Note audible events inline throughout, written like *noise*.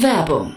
Werbung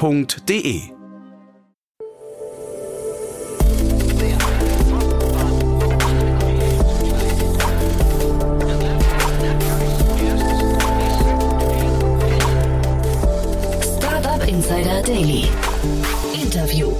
f.de. Startup Insider Daily. Interview.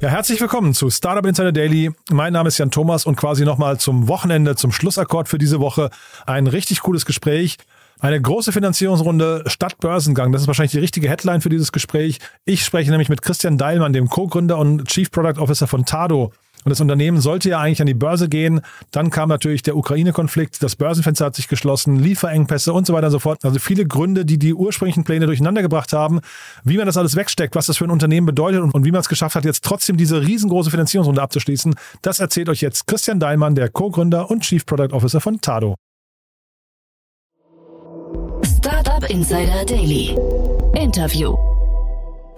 Ja, herzlich willkommen zu Startup Insider Daily. Mein Name ist Jan Thomas und quasi nochmal zum Wochenende, zum Schlussakkord für diese Woche ein richtig cooles Gespräch eine große Finanzierungsrunde statt Börsengang. Das ist wahrscheinlich die richtige Headline für dieses Gespräch. Ich spreche nämlich mit Christian Deilmann, dem Co-Gründer und Chief Product Officer von Tado. Und das Unternehmen sollte ja eigentlich an die Börse gehen. Dann kam natürlich der Ukraine-Konflikt, das Börsenfenster hat sich geschlossen, Lieferengpässe und so weiter und so fort. Also viele Gründe, die die ursprünglichen Pläne durcheinander gebracht haben. Wie man das alles wegsteckt, was das für ein Unternehmen bedeutet und, und wie man es geschafft hat, jetzt trotzdem diese riesengroße Finanzierungsrunde abzuschließen, das erzählt euch jetzt Christian Deilmann, der Co-Gründer und Chief Product Officer von Tado. Insider Daily. Interview.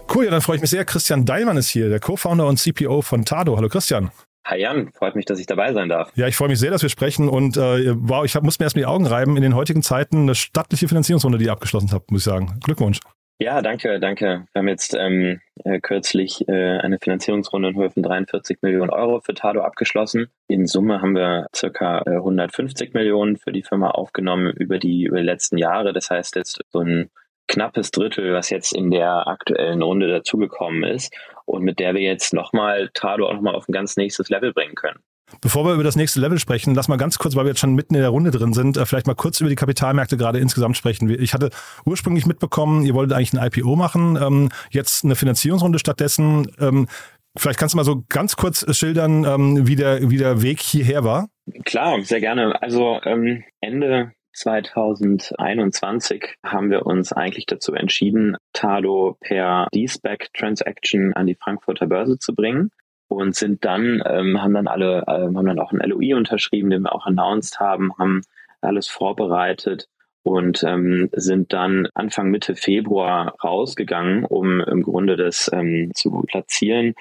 Cool, ja, dann freue ich mich sehr. Christian Deilmann ist hier, der Co-Founder und CPO von Tado. Hallo Christian. Hi Jan, freut mich, dass ich dabei sein darf. Ja, ich freue mich sehr, dass wir sprechen und äh, wow, ich hab, muss mir erst mal die Augen reiben. In den heutigen Zeiten eine stattliche Finanzierungsrunde, die ihr abgeschlossen habt, muss ich sagen. Glückwunsch. Ja, danke, danke. Wir haben jetzt ähm, äh, kürzlich äh, eine Finanzierungsrunde in Höhe von 43 Millionen Euro für Tado abgeschlossen. In Summe haben wir circa äh, 150 Millionen für die Firma aufgenommen über die, über die letzten Jahre. Das heißt jetzt so ein knappes Drittel, was jetzt in der aktuellen Runde dazugekommen ist und mit der wir jetzt nochmal Tado auch nochmal auf ein ganz nächstes Level bringen können. Bevor wir über das nächste Level sprechen, lass mal ganz kurz, weil wir jetzt schon mitten in der Runde drin sind, äh, vielleicht mal kurz über die Kapitalmärkte gerade insgesamt sprechen. Ich hatte ursprünglich mitbekommen, ihr wolltet eigentlich ein IPO machen, ähm, jetzt eine Finanzierungsrunde stattdessen. Ähm, vielleicht kannst du mal so ganz kurz schildern, ähm, wie, der, wie der Weg hierher war. Klar, sehr gerne. Also Ende 2021 haben wir uns eigentlich dazu entschieden, Tado per D-Spec Transaction an die Frankfurter Börse zu bringen und sind dann, ähm, haben dann alle, ähm, haben dann auch ein LOI unterschrieben, den wir auch announced haben, haben alles vorbereitet und ähm, sind dann Anfang Mitte Februar rausgegangen, um im Grunde das ähm, zu platzieren.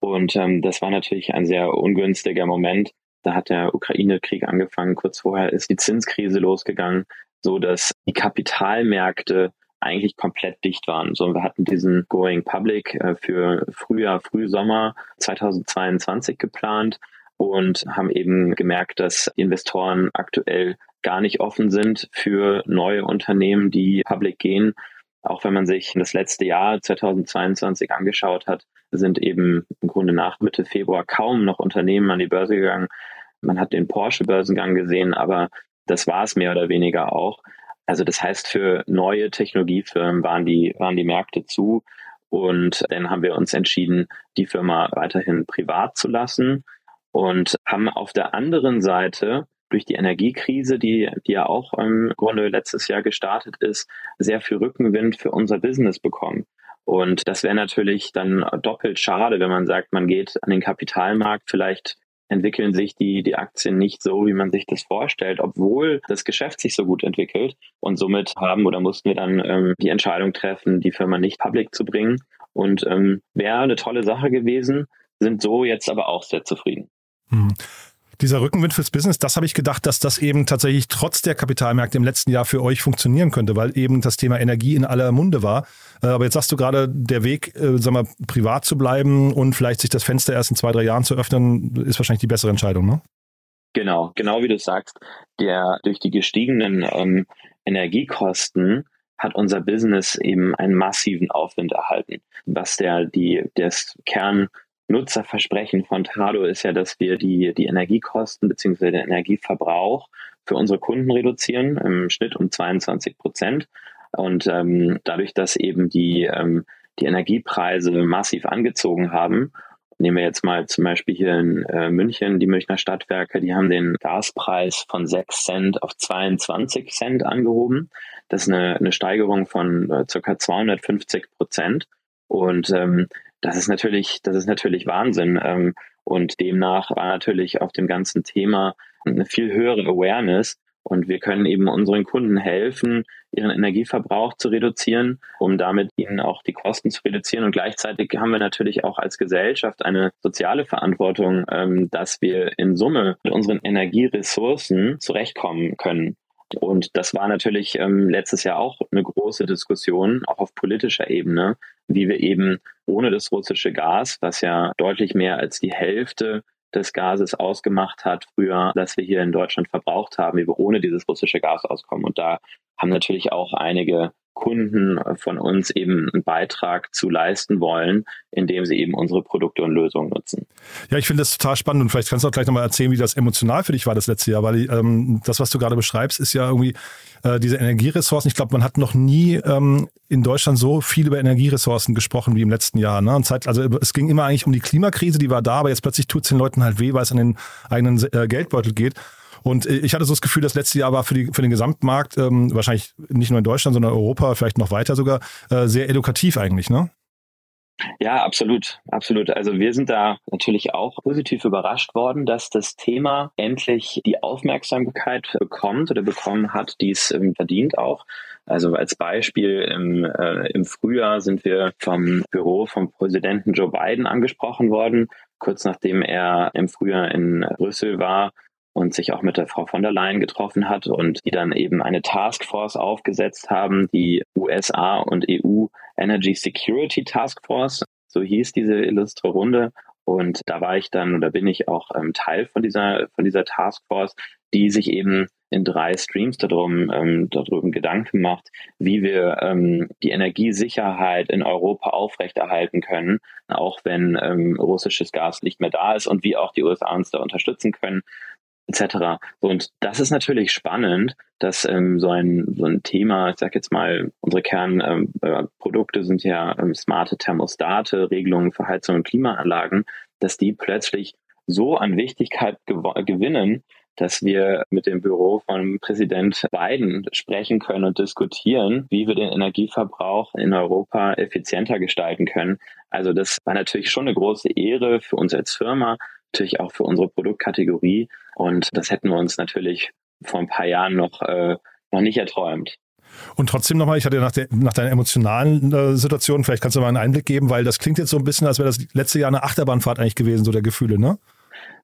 Und ähm, das war natürlich ein sehr ungünstiger Moment. Da hat der Ukraine-Krieg angefangen. Kurz vorher ist die Zinskrise losgegangen, so dass die Kapitalmärkte eigentlich komplett dicht waren. So, wir hatten diesen Going Public äh, für Frühjahr, Frühsommer 2022 geplant und haben eben gemerkt, dass Investoren aktuell gar nicht offen sind für neue Unternehmen, die public gehen. Auch wenn man sich das letzte Jahr 2022 angeschaut hat, sind eben im Grunde nach Mitte Februar kaum noch Unternehmen an die Börse gegangen. Man hat den Porsche-Börsengang gesehen, aber das war es mehr oder weniger auch. Also das heißt, für neue Technologiefirmen waren die, waren die Märkte zu. Und dann haben wir uns entschieden, die Firma weiterhin privat zu lassen und haben auf der anderen Seite durch die Energiekrise, die, die ja auch im Grunde letztes Jahr gestartet ist, sehr viel Rückenwind für unser Business bekommen. Und das wäre natürlich dann doppelt schade, wenn man sagt, man geht an den Kapitalmarkt vielleicht entwickeln sich die, die Aktien nicht so, wie man sich das vorstellt, obwohl das Geschäft sich so gut entwickelt. Und somit haben oder mussten wir dann ähm, die Entscheidung treffen, die Firma nicht public zu bringen. Und ähm, wäre eine tolle Sache gewesen, sind so jetzt aber auch sehr zufrieden. Hm dieser Rückenwind fürs Business, das habe ich gedacht, dass das eben tatsächlich trotz der Kapitalmärkte im letzten Jahr für euch funktionieren könnte, weil eben das Thema Energie in aller Munde war. Äh, aber jetzt sagst du gerade, der Weg, äh, sag mal, privat zu bleiben und vielleicht sich das Fenster erst in zwei, drei Jahren zu öffnen, ist wahrscheinlich die bessere Entscheidung, ne? Genau, genau wie du sagst, der durch die gestiegenen ähm, Energiekosten hat unser Business eben einen massiven Aufwind erhalten, was der die das Kern Nutzerversprechen von Tado ist ja, dass wir die, die Energiekosten bzw. den Energieverbrauch für unsere Kunden reduzieren, im Schnitt um 22 Prozent. Und ähm, dadurch, dass eben die, ähm, die Energiepreise massiv angezogen haben Nehmen wir jetzt mal zum Beispiel hier in äh, München, die Münchner Stadtwerke, die haben den Gaspreis von 6 Cent auf 22 Cent angehoben. Das ist eine, eine Steigerung von äh, ca. 250 Prozent. Und ähm, das ist natürlich, das ist natürlich Wahnsinn. Ähm, und demnach war natürlich auf dem ganzen Thema eine viel höhere Awareness. Und wir können eben unseren Kunden helfen, ihren Energieverbrauch zu reduzieren, um damit ihnen auch die Kosten zu reduzieren. Und gleichzeitig haben wir natürlich auch als Gesellschaft eine soziale Verantwortung, ähm, dass wir in Summe mit unseren Energieressourcen zurechtkommen können. Und das war natürlich ähm, letztes Jahr auch eine große Diskussion, auch auf politischer Ebene, wie wir eben ohne das russische Gas, was ja deutlich mehr als die Hälfte des Gases ausgemacht hat früher, dass wir hier in Deutschland verbraucht haben, wie wir ohne dieses russische Gas auskommen. Und da haben natürlich auch einige Kunden von uns eben einen Beitrag zu leisten wollen, indem sie eben unsere Produkte und Lösungen nutzen. Ja, ich finde das total spannend und vielleicht kannst du auch gleich nochmal erzählen, wie das emotional für dich war das letzte Jahr, weil ähm, das, was du gerade beschreibst, ist ja irgendwie äh, diese Energieressourcen. Ich glaube, man hat noch nie ähm, in Deutschland so viel über Energieressourcen gesprochen wie im letzten Jahr. Ne? Und Zeit, also es ging immer eigentlich um die Klimakrise, die war da, aber jetzt plötzlich tut es den Leuten halt weh, weil es an den eigenen äh, Geldbeutel geht. Und äh, ich hatte so das Gefühl, das letzte Jahr war für, die, für den Gesamtmarkt, ähm, wahrscheinlich nicht nur in Deutschland, sondern Europa, vielleicht noch weiter sogar, äh, sehr edukativ eigentlich, ne? Ja, absolut, absolut. Also wir sind da natürlich auch positiv überrascht worden, dass das Thema endlich die Aufmerksamkeit bekommt oder bekommen hat, die es ähm, verdient auch. Also als Beispiel im, äh, im Frühjahr sind wir vom Büro vom Präsidenten Joe Biden angesprochen worden, kurz nachdem er im Frühjahr in Brüssel war und sich auch mit der Frau von der Leyen getroffen hat und die dann eben eine Taskforce aufgesetzt haben, die USA und EU Energy Security Task Force. So hieß diese illustre Runde. Und da war ich dann oder bin ich auch ähm, Teil von dieser, von dieser Taskforce, die sich eben in drei Streams darum, ähm, darüber Gedanken macht, wie wir ähm, die Energiesicherheit in Europa aufrechterhalten können, auch wenn ähm, russisches Gas nicht mehr da ist und wie auch die USA uns da unterstützen können etc. Und das ist natürlich spannend, dass ähm, so, ein, so ein Thema, ich sage jetzt mal, unsere Kernprodukte ähm, sind ja ähm, smarte Thermostate, Regelungen für Heizung und Klimaanlagen, dass die plötzlich so an Wichtigkeit gewinnen, dass wir mit dem Büro von Präsident Biden sprechen können und diskutieren, wie wir den Energieverbrauch in Europa effizienter gestalten können. Also das war natürlich schon eine große Ehre für uns als Firma, natürlich auch für unsere Produktkategorie. Und das hätten wir uns natürlich vor ein paar Jahren noch, äh, noch nicht erträumt. Und trotzdem nochmal, ich hatte nach, der, nach deiner emotionalen äh, Situation, vielleicht kannst du mal einen Einblick geben, weil das klingt jetzt so ein bisschen, als wäre das letzte Jahr eine Achterbahnfahrt eigentlich gewesen, so der Gefühle, ne?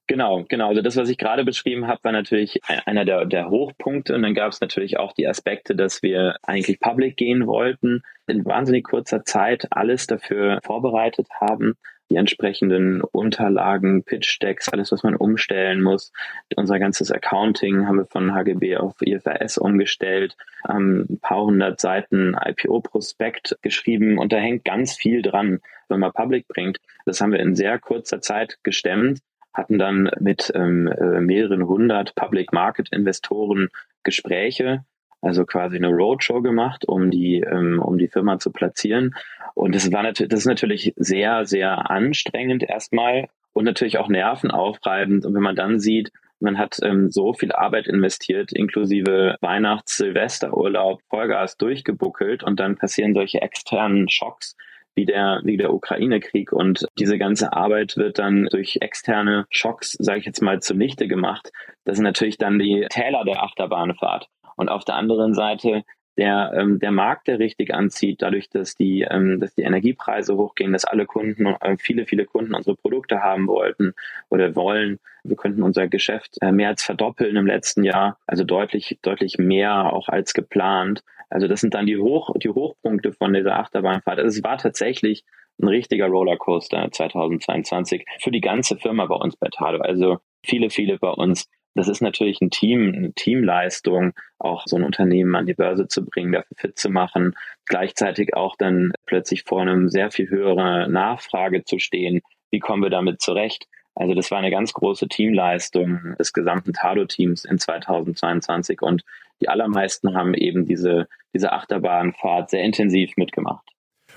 Genau, genau. Also das, was ich gerade beschrieben habe, war natürlich einer der, der Hochpunkte. Und dann gab es natürlich auch die Aspekte, dass wir eigentlich public gehen wollten, in wahnsinnig kurzer Zeit alles dafür vorbereitet haben, die entsprechenden Unterlagen, Pitch-Decks, alles, was man umstellen muss. Unser ganzes Accounting haben wir von HGB auf IFRS umgestellt, haben ein paar hundert Seiten IPO-Prospekt geschrieben und da hängt ganz viel dran, wenn man Public bringt. Das haben wir in sehr kurzer Zeit gestemmt hatten dann mit ähm, äh, mehreren hundert Public Market Investoren Gespräche, also quasi eine Roadshow gemacht, um die, ähm, um die Firma zu platzieren. Und das war natürlich, das ist natürlich sehr, sehr anstrengend erstmal und natürlich auch nervenaufreibend. Und wenn man dann sieht, man hat ähm, so viel Arbeit investiert, inklusive Weihnachts-, Silvesterurlaub, Vollgas durchgebuckelt und dann passieren solche externen Schocks, wie der, wie der Ukraine-Krieg. Und diese ganze Arbeit wird dann durch externe Schocks, sage ich jetzt mal, zunichte gemacht. Das sind natürlich dann die Täler der Achterbahnfahrt. Und auf der anderen Seite der, ähm, der Markt, der richtig anzieht, dadurch, dass die, ähm, dass die Energiepreise hochgehen, dass alle Kunden, äh, viele, viele Kunden unsere Produkte haben wollten oder wollen. Wir könnten unser Geschäft äh, mehr als verdoppeln im letzten Jahr, also deutlich, deutlich mehr auch als geplant. Also das sind dann die, Hoch, die Hochpunkte von dieser Achterbahnfahrt. Also es war tatsächlich ein richtiger Rollercoaster 2022 für die ganze Firma bei uns bei Tado. Also viele, viele bei uns. Das ist natürlich ein Team, eine Teamleistung, auch so ein Unternehmen an die Börse zu bringen, dafür fit zu machen, gleichzeitig auch dann plötzlich vor einem sehr viel höheren Nachfrage zu stehen. Wie kommen wir damit zurecht? Also das war eine ganz große Teamleistung des gesamten Tado-Teams in 2022 und die allermeisten haben eben diese, diese Achterbahnfahrt sehr intensiv mitgemacht.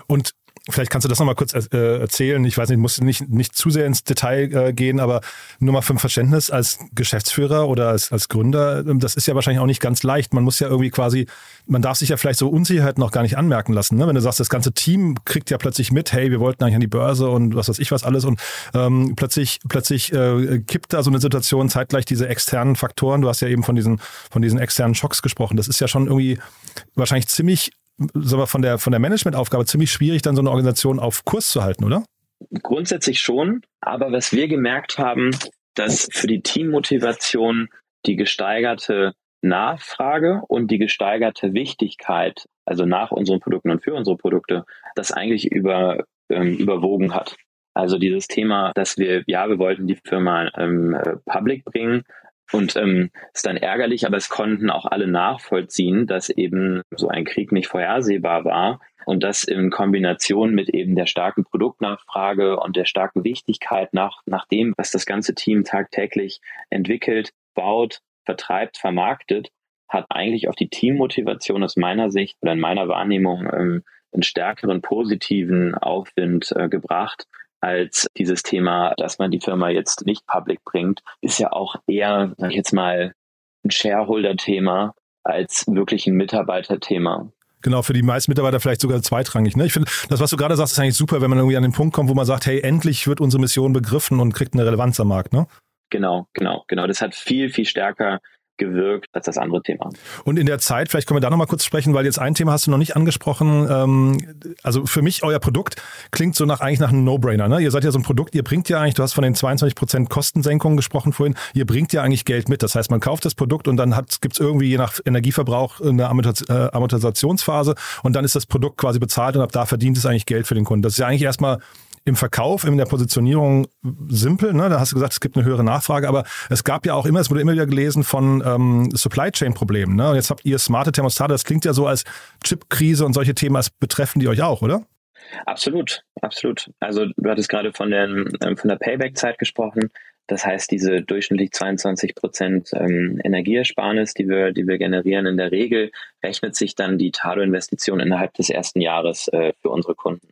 Und Vielleicht kannst du das nochmal kurz äh, erzählen. Ich weiß nicht, musst nicht, nicht zu sehr ins Detail äh, gehen, aber nur mal für ein Verständnis als Geschäftsführer oder als, als Gründer, ähm, das ist ja wahrscheinlich auch nicht ganz leicht. Man muss ja irgendwie quasi, man darf sich ja vielleicht so Unsicherheiten noch gar nicht anmerken lassen. Ne? Wenn du sagst, das ganze Team kriegt ja plötzlich mit, hey, wir wollten eigentlich an die Börse und was weiß ich was alles und ähm, plötzlich, plötzlich äh, kippt da so eine Situation zeitgleich diese externen Faktoren. Du hast ja eben von diesen, von diesen externen Schocks gesprochen. Das ist ja schon irgendwie wahrscheinlich ziemlich sagen wir, von der, von der Managementaufgabe ziemlich schwierig, dann so eine Organisation auf Kurs zu halten, oder? Grundsätzlich schon. Aber was wir gemerkt haben, dass für die Teammotivation die gesteigerte Nachfrage und die gesteigerte Wichtigkeit, also nach unseren Produkten und für unsere Produkte, das eigentlich über, ähm, überwogen hat. Also dieses Thema, dass wir, ja, wir wollten die Firma ähm, äh, public bringen, und ähm, ist dann ärgerlich, aber es konnten auch alle nachvollziehen, dass eben so ein Krieg nicht vorhersehbar war und das in Kombination mit eben der starken Produktnachfrage und der starken Wichtigkeit nach, nach dem, was das ganze Team tagtäglich entwickelt, baut, vertreibt, vermarktet, hat eigentlich auf die Teammotivation aus meiner Sicht oder in meiner Wahrnehmung ähm, einen stärkeren positiven Aufwind äh, gebracht, als dieses Thema, dass man die Firma jetzt nicht public bringt, ist ja auch eher, sag ich jetzt mal, ein Shareholder-Thema als wirklich ein Mitarbeiterthema. Genau, für die meisten Mitarbeiter vielleicht sogar zweitrangig. Ne? Ich finde, das, was du gerade sagst, ist eigentlich super, wenn man irgendwie an den Punkt kommt, wo man sagt, hey, endlich wird unsere Mission begriffen und kriegt eine Relevanz am Markt. Ne? Genau, genau, genau. Das hat viel, viel stärker gewirkt als das andere Thema. Und in der Zeit, vielleicht können wir da nochmal kurz sprechen, weil jetzt ein Thema hast du noch nicht angesprochen. Ähm, also für mich, euer Produkt klingt so nach eigentlich nach einem No-Brainer. Ne? Ihr seid ja so ein Produkt, ihr bringt ja eigentlich, du hast von den 22 Prozent Kostensenkungen gesprochen vorhin, ihr bringt ja eigentlich Geld mit. Das heißt, man kauft das Produkt und dann gibt es irgendwie je nach Energieverbrauch eine äh, Amortisationsphase und dann ist das Produkt quasi bezahlt und ab da verdient es eigentlich Geld für den Kunden. Das ist ja eigentlich erstmal im Verkauf, in der Positionierung simpel. Ne? Da hast du gesagt, es gibt eine höhere Nachfrage, aber es gab ja auch immer, es wurde immer wieder gelesen von ähm, Supply Chain Problemen. Ne? Und jetzt habt ihr smarte Thermostate. Das klingt ja so als Chipkrise und solche Themen als betreffen die euch auch, oder? Absolut, absolut. Also du hattest gerade von, den, ähm, von der Payback-Zeit gesprochen. Das heißt, diese durchschnittlich 22 Prozent ähm, Energieersparnis, die wir, die wir generieren, in der Regel rechnet sich dann die Tado-Investition innerhalb des ersten Jahres äh, für unsere Kunden.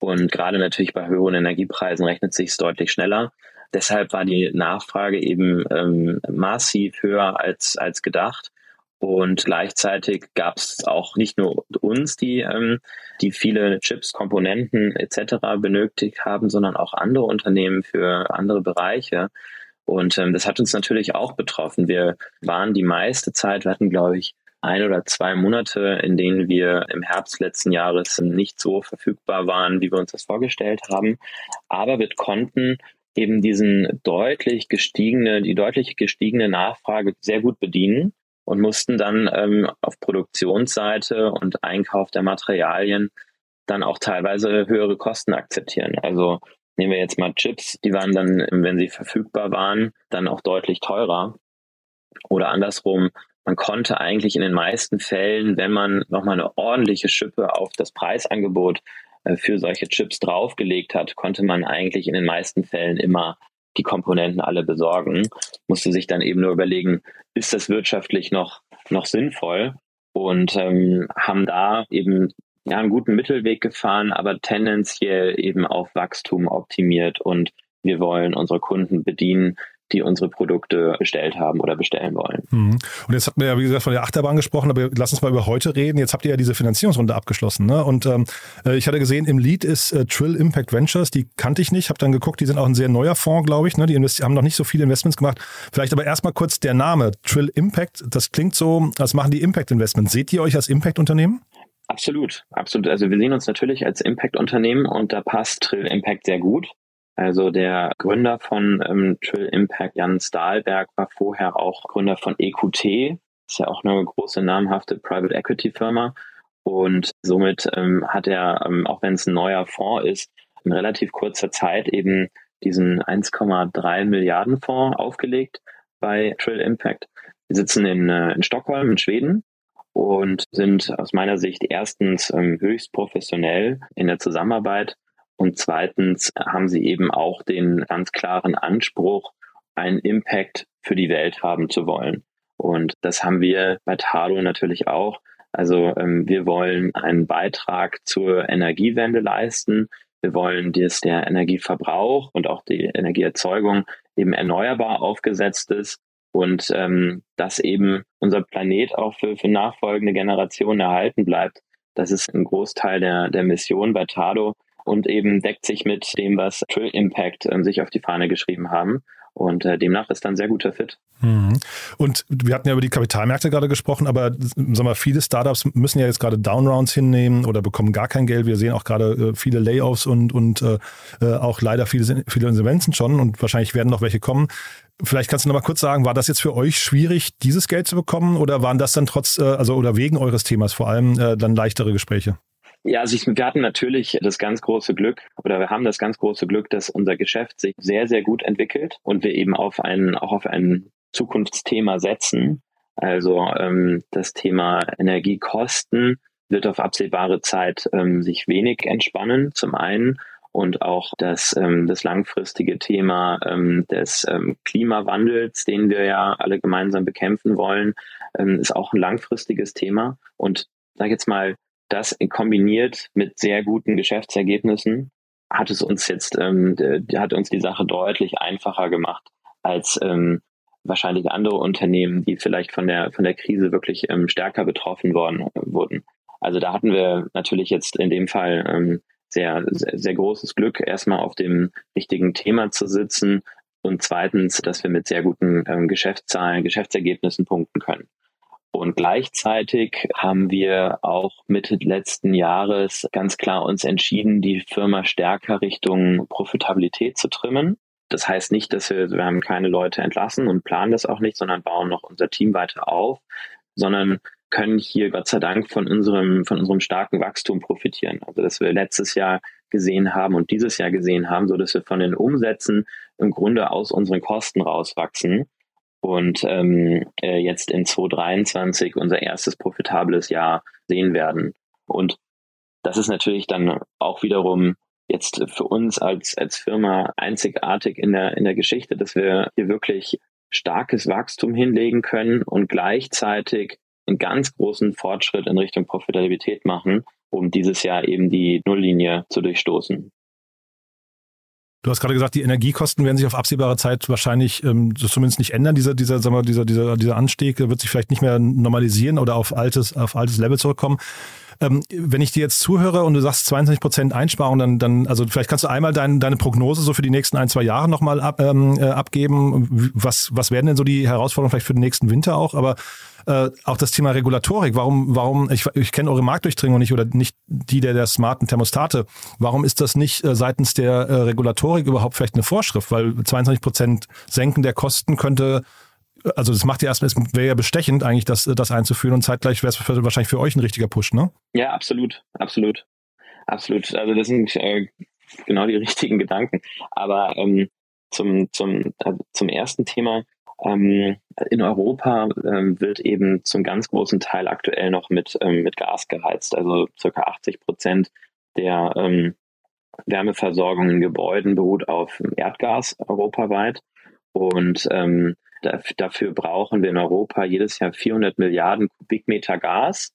Und gerade natürlich bei höheren Energiepreisen rechnet sich es deutlich schneller. Deshalb war die Nachfrage eben ähm, massiv höher als, als gedacht. Und gleichzeitig gab es auch nicht nur uns, die, ähm, die viele Chips, Komponenten etc. benötigt haben, sondern auch andere Unternehmen für andere Bereiche. Und ähm, das hat uns natürlich auch betroffen. Wir waren die meiste Zeit, wir hatten, glaube ich, ein oder zwei Monate, in denen wir im Herbst letzten Jahres nicht so verfügbar waren, wie wir uns das vorgestellt haben. Aber wir konnten eben diesen deutlich gestiegene, die deutlich gestiegene Nachfrage sehr gut bedienen und mussten dann ähm, auf Produktionsseite und Einkauf der Materialien dann auch teilweise höhere Kosten akzeptieren. Also nehmen wir jetzt mal Chips, die waren dann, wenn sie verfügbar waren, dann auch deutlich teurer. Oder andersrum, man konnte eigentlich in den meisten Fällen, wenn man nochmal eine ordentliche Schippe auf das Preisangebot äh, für solche Chips draufgelegt hat, konnte man eigentlich in den meisten Fällen immer die Komponenten alle besorgen, musste sich dann eben nur überlegen, ist das wirtschaftlich noch, noch sinnvoll? Und ähm, haben da eben ja, einen guten Mittelweg gefahren, aber tendenziell eben auf Wachstum optimiert. Und wir wollen unsere Kunden bedienen, die unsere Produkte bestellt haben oder bestellen wollen. Mhm. Und jetzt hatten wir ja, wie gesagt, von der Achterbahn gesprochen, aber lass uns mal über heute reden. Jetzt habt ihr ja diese Finanzierungsrunde abgeschlossen. Ne? Und ähm, äh, ich hatte gesehen, im Lead ist äh, Trill Impact Ventures, die kannte ich nicht, habe dann geguckt, die sind auch ein sehr neuer Fonds, glaube ich. Ne? Die haben noch nicht so viele Investments gemacht. Vielleicht aber erstmal kurz der Name, Trill Impact, das klingt so, als machen die Impact Investments. Seht ihr euch als Impact-Unternehmen? Absolut, absolut. Also wir sehen uns natürlich als Impact-Unternehmen und da passt Trill Impact sehr gut. Also der Gründer von ähm, Trill Impact, Jan Stahlberg, war vorher auch Gründer von EQT, ist ja auch eine große namhafte Private Equity Firma. Und somit ähm, hat er, ähm, auch wenn es ein neuer Fonds ist, in relativ kurzer Zeit eben diesen 1,3 Milliarden Fonds aufgelegt bei Trill Impact. Wir sitzen in, äh, in Stockholm, in Schweden und sind aus meiner Sicht erstens ähm, höchst professionell in der Zusammenarbeit und zweitens haben sie eben auch den ganz klaren Anspruch, einen Impact für die Welt haben zu wollen. Und das haben wir bei Tado natürlich auch. Also ähm, wir wollen einen Beitrag zur Energiewende leisten. Wir wollen, dass der Energieverbrauch und auch die Energieerzeugung eben erneuerbar aufgesetzt ist und ähm, dass eben unser Planet auch für, für nachfolgende Generationen erhalten bleibt. Das ist ein Großteil der, der Mission bei Tado und eben deckt sich mit dem, was Trill Impact ähm, sich auf die Fahne geschrieben haben. Und äh, demnach ist dann sehr guter Fit. Mhm. Und wir hatten ja über die Kapitalmärkte gerade gesprochen, aber sag mal, viele Startups müssen ja jetzt gerade Downrounds hinnehmen oder bekommen gar kein Geld. Wir sehen auch gerade äh, viele Layoffs und, und äh, äh auch leider viele, viele Insolvenzen schon und wahrscheinlich werden noch welche kommen. Vielleicht kannst du noch mal kurz sagen, war das jetzt für euch schwierig, dieses Geld zu bekommen oder waren das dann trotz, äh, also oder wegen eures Themas vor allem äh, dann leichtere Gespräche? Ja, also ich, wir hatten natürlich das ganz große Glück oder wir haben das ganz große Glück, dass unser Geschäft sich sehr, sehr gut entwickelt und wir eben auf ein, auch auf ein Zukunftsthema setzen. Also ähm, das Thema Energiekosten wird auf absehbare Zeit ähm, sich wenig entspannen, zum einen. Und auch das, ähm, das langfristige Thema ähm, des ähm, Klimawandels, den wir ja alle gemeinsam bekämpfen wollen, ähm, ist auch ein langfristiges Thema. Und sag jetzt mal, das kombiniert mit sehr guten Geschäftsergebnissen hat es uns jetzt, ähm, hat uns die Sache deutlich einfacher gemacht als ähm, wahrscheinlich andere Unternehmen, die vielleicht von der von der Krise wirklich ähm, stärker betroffen worden äh, wurden. Also da hatten wir natürlich jetzt in dem Fall ähm, sehr, sehr sehr großes Glück, erstmal auf dem richtigen Thema zu sitzen und zweitens, dass wir mit sehr guten ähm, Geschäftszahlen, Geschäftsergebnissen punkten können. Und gleichzeitig haben wir auch Mitte letzten Jahres ganz klar uns entschieden, die Firma stärker Richtung Profitabilität zu trimmen. Das heißt nicht, dass wir, wir haben keine Leute entlassen und planen das auch nicht, sondern bauen noch unser Team weiter auf, sondern können hier Gott sei Dank von unserem, von unserem starken Wachstum profitieren. Also, dass wir letztes Jahr gesehen haben und dieses Jahr gesehen haben, so dass wir von den Umsätzen im Grunde aus unseren Kosten rauswachsen und ähm, äh, jetzt in 2023 unser erstes profitables Jahr sehen werden. Und das ist natürlich dann auch wiederum jetzt für uns als, als Firma einzigartig in der, in der Geschichte, dass wir hier wirklich starkes Wachstum hinlegen können und gleichzeitig einen ganz großen Fortschritt in Richtung Profitabilität machen, um dieses Jahr eben die Nulllinie zu durchstoßen. Du hast gerade gesagt, die Energiekosten werden sich auf absehbare Zeit wahrscheinlich ähm, zumindest nicht ändern. Dieser, dieser, sagen wir, dieser, dieser, dieser Anstieg wird sich vielleicht nicht mehr normalisieren oder auf altes, auf altes Level zurückkommen. Ähm, wenn ich dir jetzt zuhöre und du sagst 22 Prozent Einsparung, dann, dann, also vielleicht kannst du einmal dein, deine Prognose so für die nächsten ein, zwei Jahre nochmal ab, ähm, äh, abgeben. Was, was werden denn so die Herausforderungen vielleicht für den nächsten Winter auch? Aber äh, auch das Thema Regulatorik. Warum, warum, ich, ich kenne eure Marktdurchdringung nicht oder nicht die der, der smarten Thermostate. Warum ist das nicht äh, seitens der äh, Regulatorik überhaupt vielleicht eine Vorschrift? Weil 22 Prozent Senken der Kosten könnte also das macht ja erstmal, es wäre ja bestechend eigentlich, das, das einzuführen und zeitgleich wäre es wahrscheinlich für euch ein richtiger Push, ne? Ja, absolut, absolut. Absolut. Also das sind äh, genau die *laughs* richtigen Gedanken. Aber ähm, zum, zum, äh, zum ersten Thema, ähm, in Europa ähm, wird eben zum ganz großen Teil aktuell noch mit, ähm, mit Gas geheizt. Also circa 80 Prozent der ähm, Wärmeversorgung in Gebäuden beruht auf Erdgas europaweit. Und ähm, dafür brauchen wir in Europa jedes Jahr 400 Milliarden Kubikmeter Gas.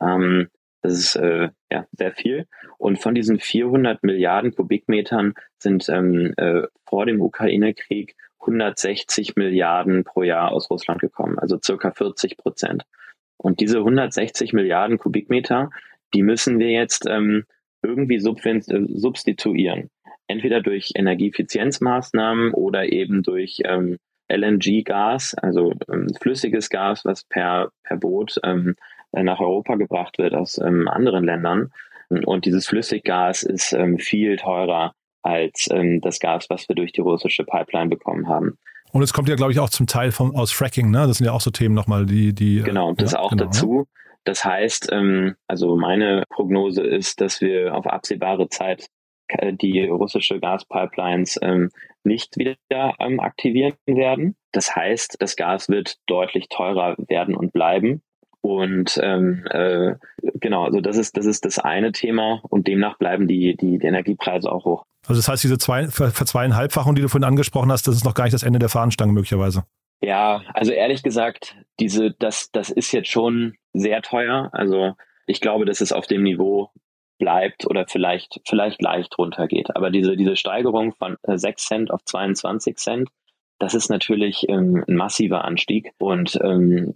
Ähm, das ist äh, ja sehr viel. Und von diesen 400 Milliarden Kubikmetern sind ähm, äh, vor dem Ukraine-Krieg 160 Milliarden pro Jahr aus Russland gekommen, also circa 40 Prozent. Und diese 160 Milliarden Kubikmeter, die müssen wir jetzt ähm, irgendwie äh, substituieren. Entweder durch Energieeffizienzmaßnahmen oder eben durch ähm, LNG-Gas, also ähm, flüssiges Gas, was per, per Boot ähm, nach Europa gebracht wird aus ähm, anderen Ländern. Und dieses Flüssiggas ist ähm, viel teurer als ähm, das Gas, was wir durch die russische Pipeline bekommen haben. Und es kommt ja, glaube ich, auch zum Teil von, aus Fracking, ne? Das sind ja auch so Themen nochmal, die, die. Äh, genau, das ja, auch genau, dazu. Das heißt, ähm, also meine Prognose ist, dass wir auf absehbare Zeit äh, die russische Gaspipelines ähm, nicht wieder ähm, aktivieren werden. Das heißt, das Gas wird deutlich teurer werden und bleiben. Und ähm, äh, genau, also das ist das ist das eine Thema und demnach bleiben die die, die Energiepreise auch hoch. Also das heißt, diese zwei, Ver Verzweieinhalbfachung, die du vorhin angesprochen hast, das ist noch gar nicht das Ende der Fahnenstange möglicherweise. Ja, also ehrlich gesagt, diese, das, das ist jetzt schon sehr teuer. Also ich glaube, dass es auf dem Niveau bleibt oder vielleicht, vielleicht leicht runtergeht. Aber diese, diese Steigerung von 6 äh, Cent auf 22 Cent, das ist natürlich ähm, ein massiver Anstieg. Und ähm,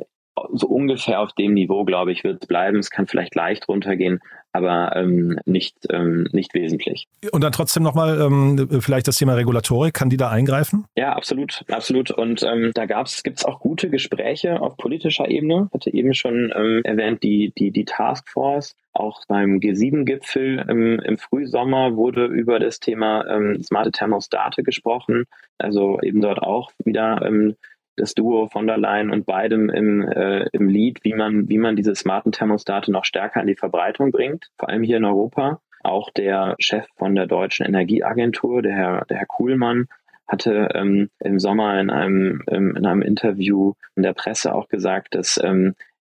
so ungefähr auf dem Niveau, glaube ich, wird es bleiben. Es kann vielleicht leicht runtergehen, aber ähm, nicht, ähm, nicht wesentlich. Und dann trotzdem nochmal ähm, vielleicht das Thema Regulatorik, kann die da eingreifen? Ja, absolut, absolut. Und ähm, da gab's, gibt's auch gute Gespräche auf politischer Ebene. Ich hatte eben schon ähm, erwähnt, die, die, die Taskforce. Auch beim G7-Gipfel im, im Frühsommer wurde über das Thema ähm, smarte Thermostate gesprochen. Also eben dort auch wieder ähm, das Duo von der Leyen und beidem im, äh, im Lied, wie man, wie man diese smarten Thermostate noch stärker in die Verbreitung bringt, vor allem hier in Europa. Auch der Chef von der Deutschen Energieagentur, der Herr, der Herr Kuhlmann, hatte ähm, im Sommer in einem, ähm, in einem Interview in der Presse auch gesagt, dass ähm,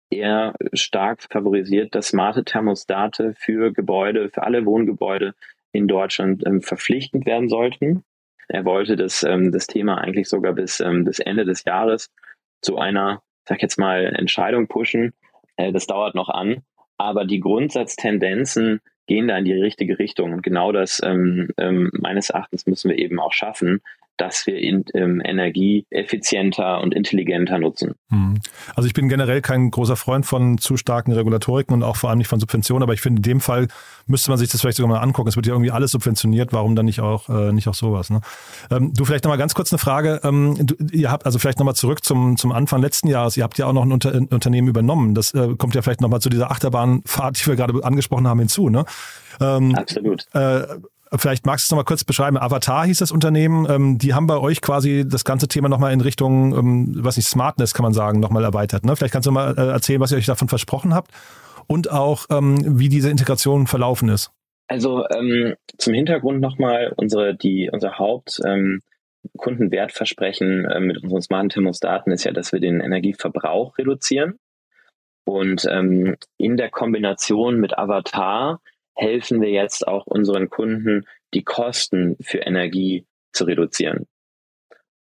er stark favorisiert, dass smarte Thermostate für Gebäude, für alle Wohngebäude in Deutschland ähm, verpflichtend werden sollten. Er wollte das, ähm, das Thema eigentlich sogar bis, ähm, bis Ende des Jahres zu einer, sag jetzt mal, Entscheidung pushen. Äh, das dauert noch an. Aber die Grundsatztendenzen gehen da in die richtige Richtung. Und genau das ähm, ähm, meines Erachtens müssen wir eben auch schaffen, dass wir in, ähm, Energie effizienter und intelligenter nutzen. Hm. Also ich bin generell kein großer Freund von zu starken Regulatoriken und auch vor allem nicht von Subventionen, aber ich finde, in dem Fall müsste man sich das vielleicht sogar mal angucken. Es wird ja irgendwie alles subventioniert, warum dann nicht auch, äh, nicht auch sowas? Ne? Ähm, du vielleicht nochmal ganz kurz eine Frage. Ähm, du, ihr habt also vielleicht nochmal zurück zum, zum Anfang letzten Jahres, ihr habt ja auch noch ein, Unter ein Unternehmen übernommen. Das äh, kommt ja vielleicht nochmal zu dieser Achterbahnfahrt, die wir gerade angesprochen haben, hinzu. Ne? Ähm, Absolut. Äh, Vielleicht magst du es nochmal kurz beschreiben. Avatar hieß das Unternehmen. Ähm, die haben bei euch quasi das ganze Thema nochmal in Richtung, ähm, was nicht, Smartness kann man sagen, nochmal erweitert. Ne? Vielleicht kannst du mal äh, erzählen, was ihr euch davon versprochen habt und auch, ähm, wie diese Integration verlaufen ist. Also ähm, zum Hintergrund nochmal, unsere, die, unser Haupt ähm, Kundenwertversprechen äh, mit unseren smarten Thermostaten ist ja, dass wir den Energieverbrauch reduzieren. Und ähm, in der Kombination mit Avatar helfen wir jetzt auch unseren Kunden, die Kosten für Energie zu reduzieren.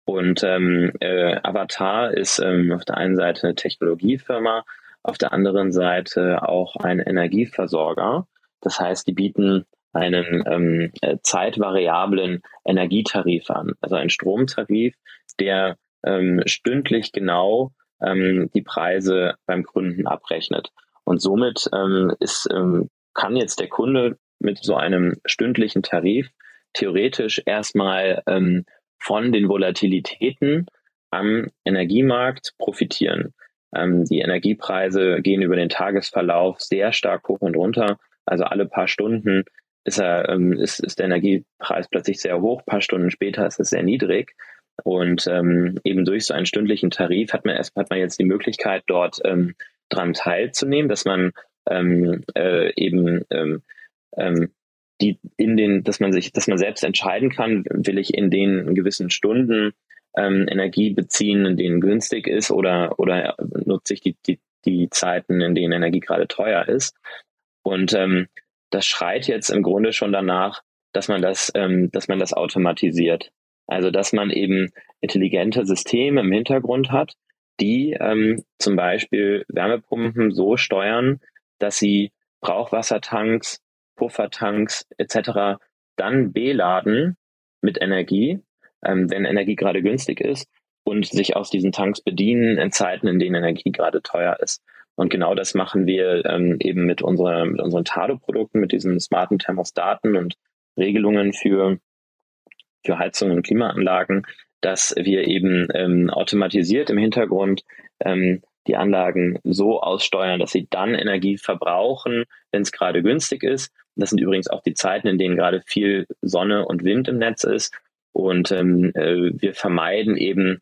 Und ähm, äh, Avatar ist ähm, auf der einen Seite eine Technologiefirma, auf der anderen Seite auch ein Energieversorger. Das heißt, die bieten einen ähm, äh, zeitvariablen Energietarif an, also einen Stromtarif, der ähm, stündlich genau ähm, die Preise beim Kunden abrechnet. Und somit ähm, ist ähm, kann jetzt der Kunde mit so einem stündlichen Tarif theoretisch erstmal ähm, von den Volatilitäten am Energiemarkt profitieren. Ähm, die Energiepreise gehen über den Tagesverlauf sehr stark hoch und runter. Also alle paar Stunden ist, er, ähm, ist, ist der Energiepreis plötzlich sehr hoch, paar Stunden später ist es sehr niedrig. Und ähm, eben durch so einen stündlichen Tarif hat man erst hat man jetzt die Möglichkeit, dort ähm, dran teilzunehmen, dass man ähm, äh, eben ähm, ähm, die in den, dass man sich, dass man selbst entscheiden kann, will ich in den gewissen Stunden ähm, Energie beziehen, in denen günstig ist, oder oder nutze ich die, die, die Zeiten, in denen Energie gerade teuer ist. Und ähm, das schreit jetzt im Grunde schon danach, dass man das, ähm, dass man das automatisiert. Also dass man eben intelligente Systeme im Hintergrund hat, die ähm, zum Beispiel Wärmepumpen so steuern, dass sie Brauchwassertanks, Puffertanks etc. dann beladen mit Energie, ähm, wenn Energie gerade günstig ist und sich aus diesen Tanks bedienen in Zeiten, in denen Energie gerade teuer ist. Und genau das machen wir ähm, eben mit, unserer, mit unseren Tado-Produkten, mit diesen smarten Thermostaten und Regelungen für, für Heizungen und Klimaanlagen, dass wir eben ähm, automatisiert im Hintergrund ähm, die Anlagen so aussteuern, dass sie dann Energie verbrauchen, wenn es gerade günstig ist. Das sind übrigens auch die Zeiten, in denen gerade viel Sonne und Wind im Netz ist. Und ähm, äh, wir vermeiden eben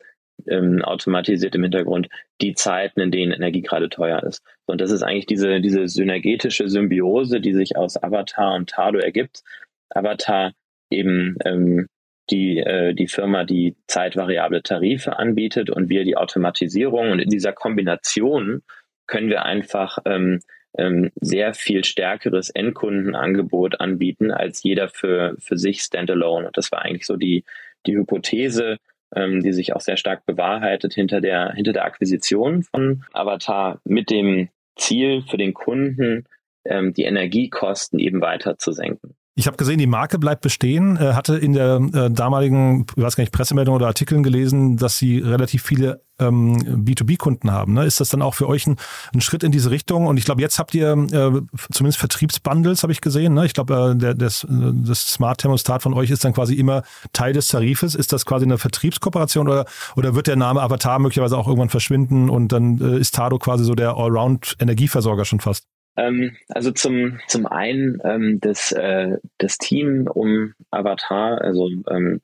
ähm, automatisiert im Hintergrund die Zeiten, in denen Energie gerade teuer ist. Und das ist eigentlich diese, diese synergetische Symbiose, die sich aus Avatar und Tado ergibt. Avatar eben ähm, die, äh, die Firma, die zeitvariable Tarife anbietet und wir die Automatisierung. Und in dieser Kombination können wir einfach ähm, ähm, sehr viel stärkeres Endkundenangebot anbieten als jeder für, für sich standalone. Und das war eigentlich so die, die Hypothese, ähm, die sich auch sehr stark bewahrheitet hinter der, hinter der Akquisition von Avatar mit dem Ziel für den Kunden, ähm, die Energiekosten eben weiter zu senken. Ich habe gesehen, die Marke bleibt bestehen. Äh, hatte in der äh, damaligen, ich weiß gar nicht, Pressemeldung oder Artikeln gelesen, dass sie relativ viele ähm, B2B-Kunden haben. Ne? Ist das dann auch für euch ein, ein, Schritt in diese Richtung? Und ich glaube, jetzt habt ihr äh, zumindest Vertriebsbundles, habe ich gesehen. Ne? Ich glaube, äh, das, das Smart-Thermostat von euch ist dann quasi immer Teil des Tarifes. Ist das quasi eine Vertriebskooperation oder, oder wird der Name Avatar möglicherweise auch irgendwann verschwinden und dann äh, ist Tado quasi so der Allround-Energieversorger schon fast? Ähm, also zum, zum einen ähm, das, äh, das Team um Avatar, also ähm,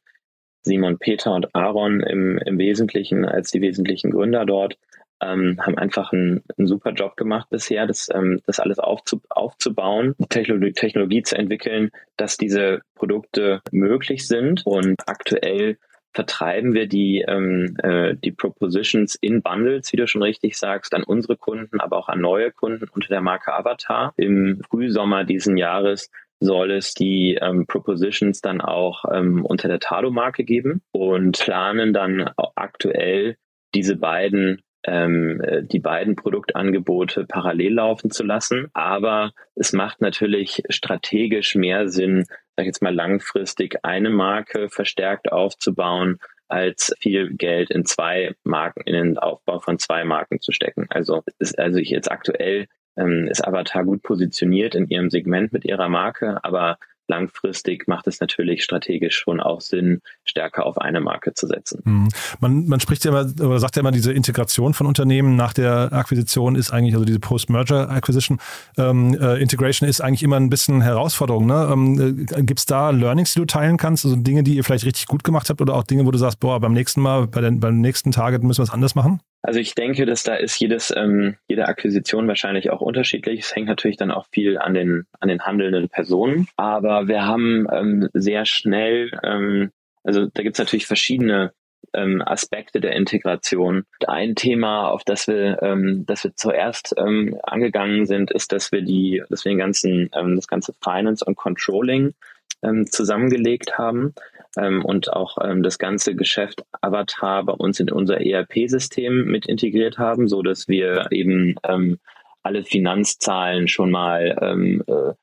Simon, Peter und Aaron im, im Wesentlichen als die wesentlichen Gründer dort, ähm, haben einfach einen, super Job gemacht bisher, das, ähm, das alles aufzu, aufzubauen, Technologie, Technologie zu entwickeln, dass diese Produkte möglich sind. Und aktuell vertreiben wir die, ähm, äh, die Propositions in Bundles, wie du schon richtig sagst, an unsere Kunden, aber auch an neue Kunden unter der Marke Avatar. Im Frühsommer diesen Jahres soll es die ähm, Propositions dann auch ähm, unter der Tado-Marke geben und planen dann aktuell diese beiden ähm, äh, die beiden Produktangebote parallel laufen zu lassen. Aber es macht natürlich strategisch mehr Sinn, sag ich jetzt mal langfristig eine Marke verstärkt aufzubauen, als viel Geld in zwei Marken, in den Aufbau von zwei Marken zu stecken. Also ist also jetzt aktuell ähm, ist Avatar gut positioniert in ihrem Segment mit ihrer Marke, aber langfristig macht es natürlich strategisch schon auch Sinn, stärker auf eine Marke zu setzen. Mhm. Man, man spricht ja immer, oder sagt ja immer, diese Integration von Unternehmen nach der Akquisition ist eigentlich, also diese Post-Merger-Acquisition ähm, äh, Integration ist eigentlich immer ein bisschen Herausforderung. Ne? Ähm, äh, Gibt es da Learnings, die du teilen kannst, also Dinge, die ihr vielleicht richtig gut gemacht habt oder auch Dinge, wo du sagst, boah, beim nächsten Mal, bei den, beim nächsten Target müssen wir es anders machen? Also ich denke, dass da ist jedes, ähm, jede Akquisition wahrscheinlich auch unterschiedlich. Es hängt natürlich dann auch viel an den, an den handelnden Personen. Aber wir haben ähm, sehr schnell, ähm, also da gibt es natürlich verschiedene ähm, Aspekte der Integration. Ein Thema, auf das wir, ähm, das wir zuerst ähm, angegangen sind, ist, dass wir die, dass wir den ganzen, ähm, das ganze Finance und Controlling ähm, zusammengelegt haben ähm, und auch ähm, das ganze Geschäft Avatar bei uns in unser ERP-System mit integriert haben, so dass wir eben ähm, alle Finanzzahlen schon mal ähm, äh,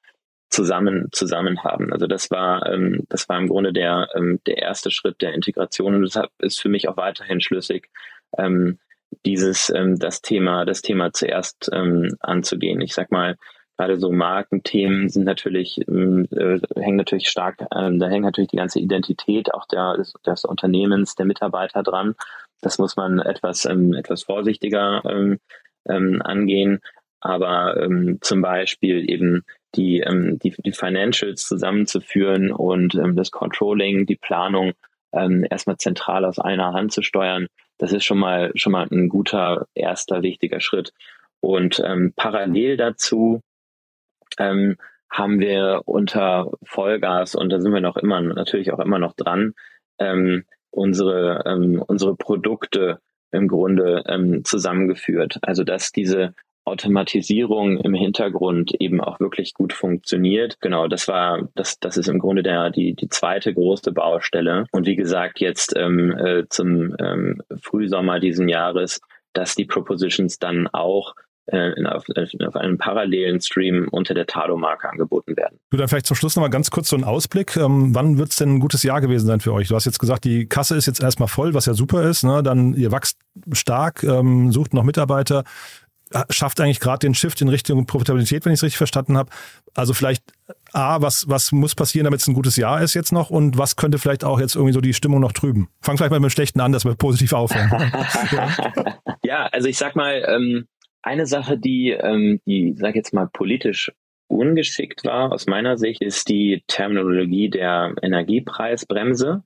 zusammen zusammen haben. Also das war ähm, das war im Grunde der ähm, der erste Schritt der Integration und deshalb ist für mich auch weiterhin schlüssig ähm, dieses ähm, das Thema das Thema zuerst ähm, anzugehen. Ich sag mal gerade so Markenthemen sind natürlich, ähm, äh, hängen natürlich stark, äh, da hängt natürlich die ganze Identität auch der, des, des Unternehmens, der Mitarbeiter dran. Das muss man etwas, ähm, etwas vorsichtiger ähm, ähm, angehen. Aber ähm, zum Beispiel eben die, ähm, die, die Financials zusammenzuführen und ähm, das Controlling, die Planung ähm, erstmal zentral aus einer Hand zu steuern, das ist schon mal schon mal ein guter erster wichtiger Schritt. Und ähm, parallel dazu ähm, haben wir unter Vollgas, und da sind wir noch immer, natürlich auch immer noch dran, ähm, unsere, ähm, unsere Produkte im Grunde ähm, zusammengeführt. Also dass diese Automatisierung im Hintergrund eben auch wirklich gut funktioniert. Genau, das war, das, das ist im Grunde der, die, die zweite große Baustelle. Und wie gesagt, jetzt ähm, äh, zum ähm, Frühsommer diesen Jahres, dass die Propositions dann auch in, auf, auf, einem parallelen Stream unter der Tado-Marke angeboten werden. Du dann vielleicht zum Schluss nochmal ganz kurz so einen Ausblick. Ähm, wann wird es denn ein gutes Jahr gewesen sein für euch? Du hast jetzt gesagt, die Kasse ist jetzt erstmal voll, was ja super ist. Ne? Dann ihr wächst stark, ähm, sucht noch Mitarbeiter, äh, schafft eigentlich gerade den Shift in Richtung Profitabilität, wenn ich es richtig verstanden habe. Also vielleicht A, was, was muss passieren, damit es ein gutes Jahr ist jetzt noch und was könnte vielleicht auch jetzt irgendwie so die Stimmung noch trüben? Fang vielleicht mal mit dem Schlechten an, dass wir positiv aufhören. *laughs* ja. ja. also ich sag mal, ähm, eine Sache, die, ähm, die, sag jetzt mal, politisch ungeschickt war aus meiner Sicht, ist die Terminologie der Energiepreisbremse.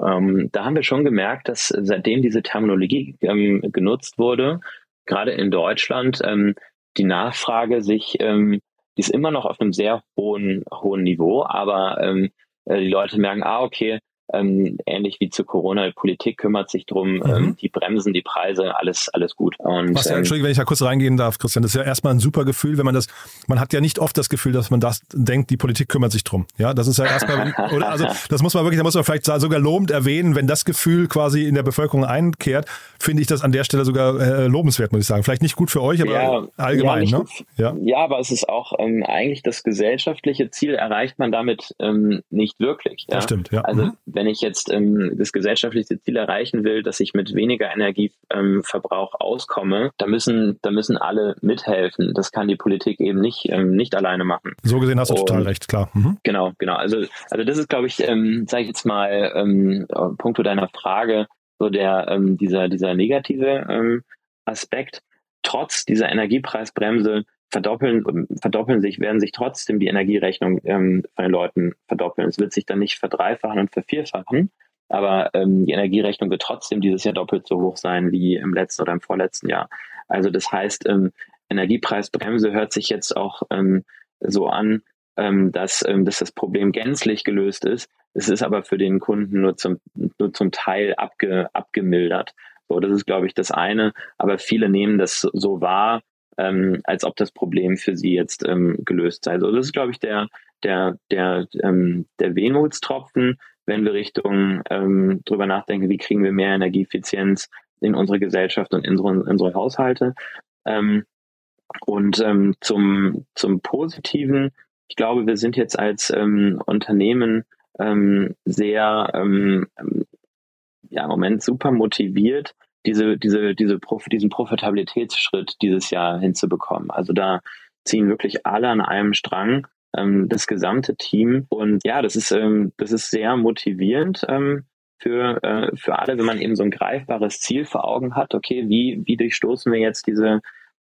Ähm, da haben wir schon gemerkt, dass seitdem diese Terminologie ähm, genutzt wurde, gerade in Deutschland, ähm, die Nachfrage sich, ähm, die ist immer noch auf einem sehr hohen, hohen Niveau, aber ähm, äh, die Leute merken, ah, okay, ähm, ähnlich wie zu Corona, die Politik kümmert sich drum, mhm. ähm, die bremsen die Preise, alles, alles gut. Und, Was ja, ähm, Entschuldigung, wenn ich da kurz reingehen darf, Christian, das ist ja erstmal ein super Gefühl, wenn man das, man hat ja nicht oft das Gefühl, dass man das denkt, die Politik kümmert sich drum. Ja, das ist ja erstmal, *laughs* oder, also das muss man wirklich, da muss man vielleicht sogar lobend erwähnen, wenn das Gefühl quasi in der Bevölkerung einkehrt, finde ich das an der Stelle sogar äh, lobenswert, muss ich sagen. Vielleicht nicht gut für euch, aber ja, allgemein. Ja, ne? ja. ja, aber es ist auch ähm, eigentlich das gesellschaftliche Ziel erreicht man damit ähm, nicht wirklich. Ja? Das stimmt, ja. Also mhm. wenn ich jetzt ähm, das gesellschaftliche Ziel erreichen will, dass ich mit weniger Energieverbrauch ähm, auskomme, da müssen, da müssen alle mithelfen. Das kann die Politik eben nicht, ähm, nicht alleine machen. So gesehen hast du Und, total recht, klar. Mhm. Genau, genau. Also, also das ist, glaube ich, ähm, sage ich jetzt mal, ähm, Punkto deiner Frage, so der ähm, dieser dieser negative ähm, Aspekt. Trotz dieser Energiepreisbremse verdoppeln, verdoppeln sich, werden sich trotzdem die Energierechnung ähm, von den Leuten verdoppeln. Es wird sich dann nicht verdreifachen und vervierfachen, aber ähm, die Energierechnung wird trotzdem dieses Jahr doppelt so hoch sein wie im letzten oder im vorletzten Jahr. Also das heißt, ähm, Energiepreisbremse hört sich jetzt auch ähm, so an, ähm, dass, ähm, dass das Problem gänzlich gelöst ist. Es ist aber für den Kunden nur zum, nur zum Teil abge, abgemildert. So, das ist, glaube ich, das eine. Aber viele nehmen das so wahr, ähm, als ob das Problem für sie jetzt ähm, gelöst sei. Also das ist, glaube ich, der, der, der, ähm, der Wehmutstropfen, wenn wir Richtung ähm, drüber nachdenken, wie kriegen wir mehr Energieeffizienz in unsere Gesellschaft und in unsere, in unsere Haushalte. Ähm, und ähm, zum, zum Positiven, ich glaube, wir sind jetzt als ähm, Unternehmen ähm, sehr ähm, ja, im Moment super motiviert, diese, diese, diese Prof diesen Profitabilitätsschritt dieses Jahr hinzubekommen. Also da ziehen wirklich alle an einem Strang, ähm, das gesamte Team. Und ja, das ist, ähm, das ist sehr motivierend ähm, für, äh, für alle, wenn man eben so ein greifbares Ziel vor Augen hat. Okay, wie, wie durchstoßen wir jetzt diese,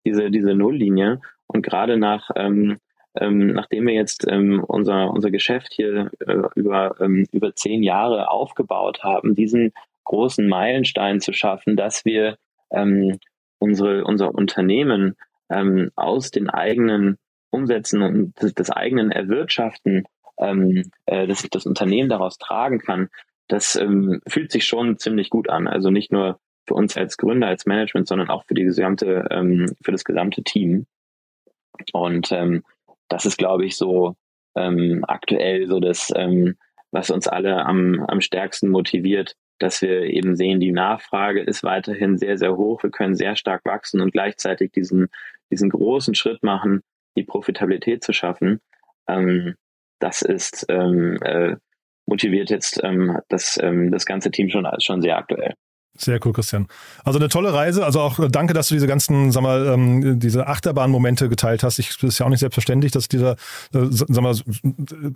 diese, diese Nulllinie? Und gerade nach, ähm, ähm, nachdem wir jetzt ähm, unser, unser Geschäft hier äh, über, ähm, über zehn Jahre aufgebaut haben, diesen großen Meilenstein zu schaffen, dass wir ähm, unsere, unser Unternehmen ähm, aus den eigenen Umsätzen und des, des eigenen Erwirtschaften, ähm, äh, dass sich das Unternehmen daraus tragen kann, das ähm, fühlt sich schon ziemlich gut an. Also nicht nur für uns als Gründer, als Management, sondern auch für die gesamte, ähm, für das gesamte Team. Und ähm, das ist, glaube ich, so ähm, aktuell so das, ähm, was uns alle am, am stärksten motiviert, dass wir eben sehen, die Nachfrage ist weiterhin sehr, sehr hoch. Wir können sehr stark wachsen und gleichzeitig diesen, diesen großen Schritt machen, die Profitabilität zu schaffen. Ähm, das ist ähm, äh, motiviert jetzt ähm, das, ähm, das ganze Team schon, schon sehr aktuell. Sehr cool, Christian. Also eine tolle Reise. Also auch äh, danke, dass du diese ganzen, sag mal, ähm, diese Achterbahnmomente geteilt hast. Ich, das ist ja auch nicht selbstverständlich, dass dieser, äh, sag mal,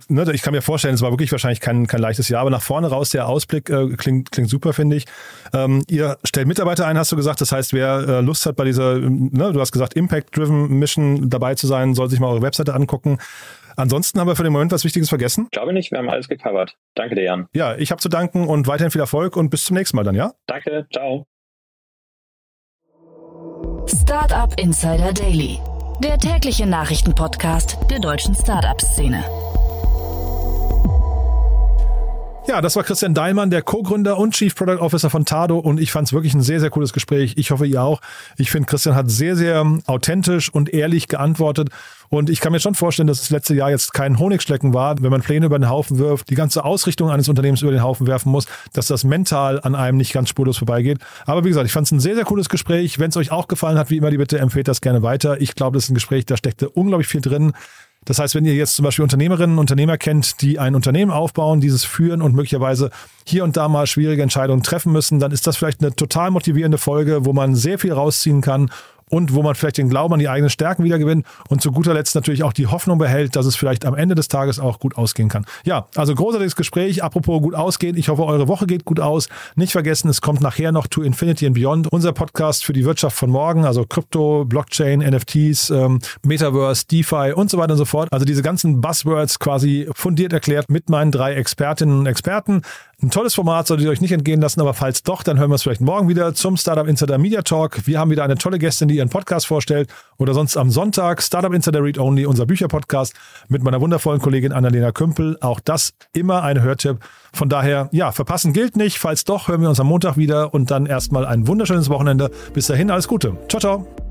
ne, ich kann mir vorstellen, es war wirklich wahrscheinlich kein, kein leichtes Jahr, aber nach vorne raus der Ausblick äh, klingt, klingt super, finde ich. Ähm, ihr stellt Mitarbeiter ein, hast du gesagt. Das heißt, wer äh, Lust hat, bei dieser, ne, du hast gesagt, Impact-Driven Mission dabei zu sein, soll sich mal eure Webseite angucken. Ansonsten haben wir für den Moment was Wichtiges vergessen? Ich glaube nicht, wir haben alles gecovert. Danke dir, Jan. Ja, ich habe zu danken und weiterhin viel Erfolg und bis zum nächsten Mal dann, ja? Danke, ciao. Startup Insider Daily, der tägliche Nachrichtenpodcast der deutschen Startup-Szene. Ja, das war Christian Daimann, der Co-Gründer und Chief Product Officer von Tado und ich fand es wirklich ein sehr, sehr cooles Gespräch. Ich hoffe, ihr auch. Ich finde, Christian hat sehr, sehr authentisch und ehrlich geantwortet und ich kann mir schon vorstellen, dass das letzte Jahr jetzt kein Honigschlecken war, wenn man Pläne über den Haufen wirft, die ganze Ausrichtung eines Unternehmens über den Haufen werfen muss, dass das mental an einem nicht ganz spurlos vorbeigeht. Aber wie gesagt, ich fand es ein sehr, sehr cooles Gespräch. Wenn es euch auch gefallen hat, wie immer die Bitte, empfehlt das gerne weiter. Ich glaube, das ist ein Gespräch, da steckte unglaublich viel drin. Das heißt, wenn ihr jetzt zum Beispiel Unternehmerinnen und Unternehmer kennt, die ein Unternehmen aufbauen, dieses führen und möglicherweise hier und da mal schwierige Entscheidungen treffen müssen, dann ist das vielleicht eine total motivierende Folge, wo man sehr viel rausziehen kann und wo man vielleicht den Glauben an die eigenen Stärken wiedergewinnt und zu guter Letzt natürlich auch die Hoffnung behält, dass es vielleicht am Ende des Tages auch gut ausgehen kann. Ja, also großartiges Gespräch. Apropos gut ausgehen. Ich hoffe, eure Woche geht gut aus. Nicht vergessen, es kommt nachher noch To Infinity and Beyond, unser Podcast für die Wirtschaft von morgen, also Krypto, Blockchain, NFTs, ähm, Metaverse, DeFi und so weiter und so fort. Also diese ganzen Buzzwords quasi fundiert erklärt mit meinen drei Expertinnen und Experten. Ein tolles Format, solltet ihr euch nicht entgehen lassen, aber falls doch, dann hören wir uns vielleicht morgen wieder zum Startup Insider Media Talk. Wir haben wieder eine tolle Gästin, die ihren Podcast vorstellt oder sonst am Sonntag Startup Insider Read Only, unser Bücherpodcast mit meiner wundervollen Kollegin Annalena Kümpel. Auch das immer ein Hörtipp. Von daher, ja, verpassen gilt nicht. Falls doch, hören wir uns am Montag wieder und dann erstmal ein wunderschönes Wochenende. Bis dahin, alles Gute. Ciao, ciao.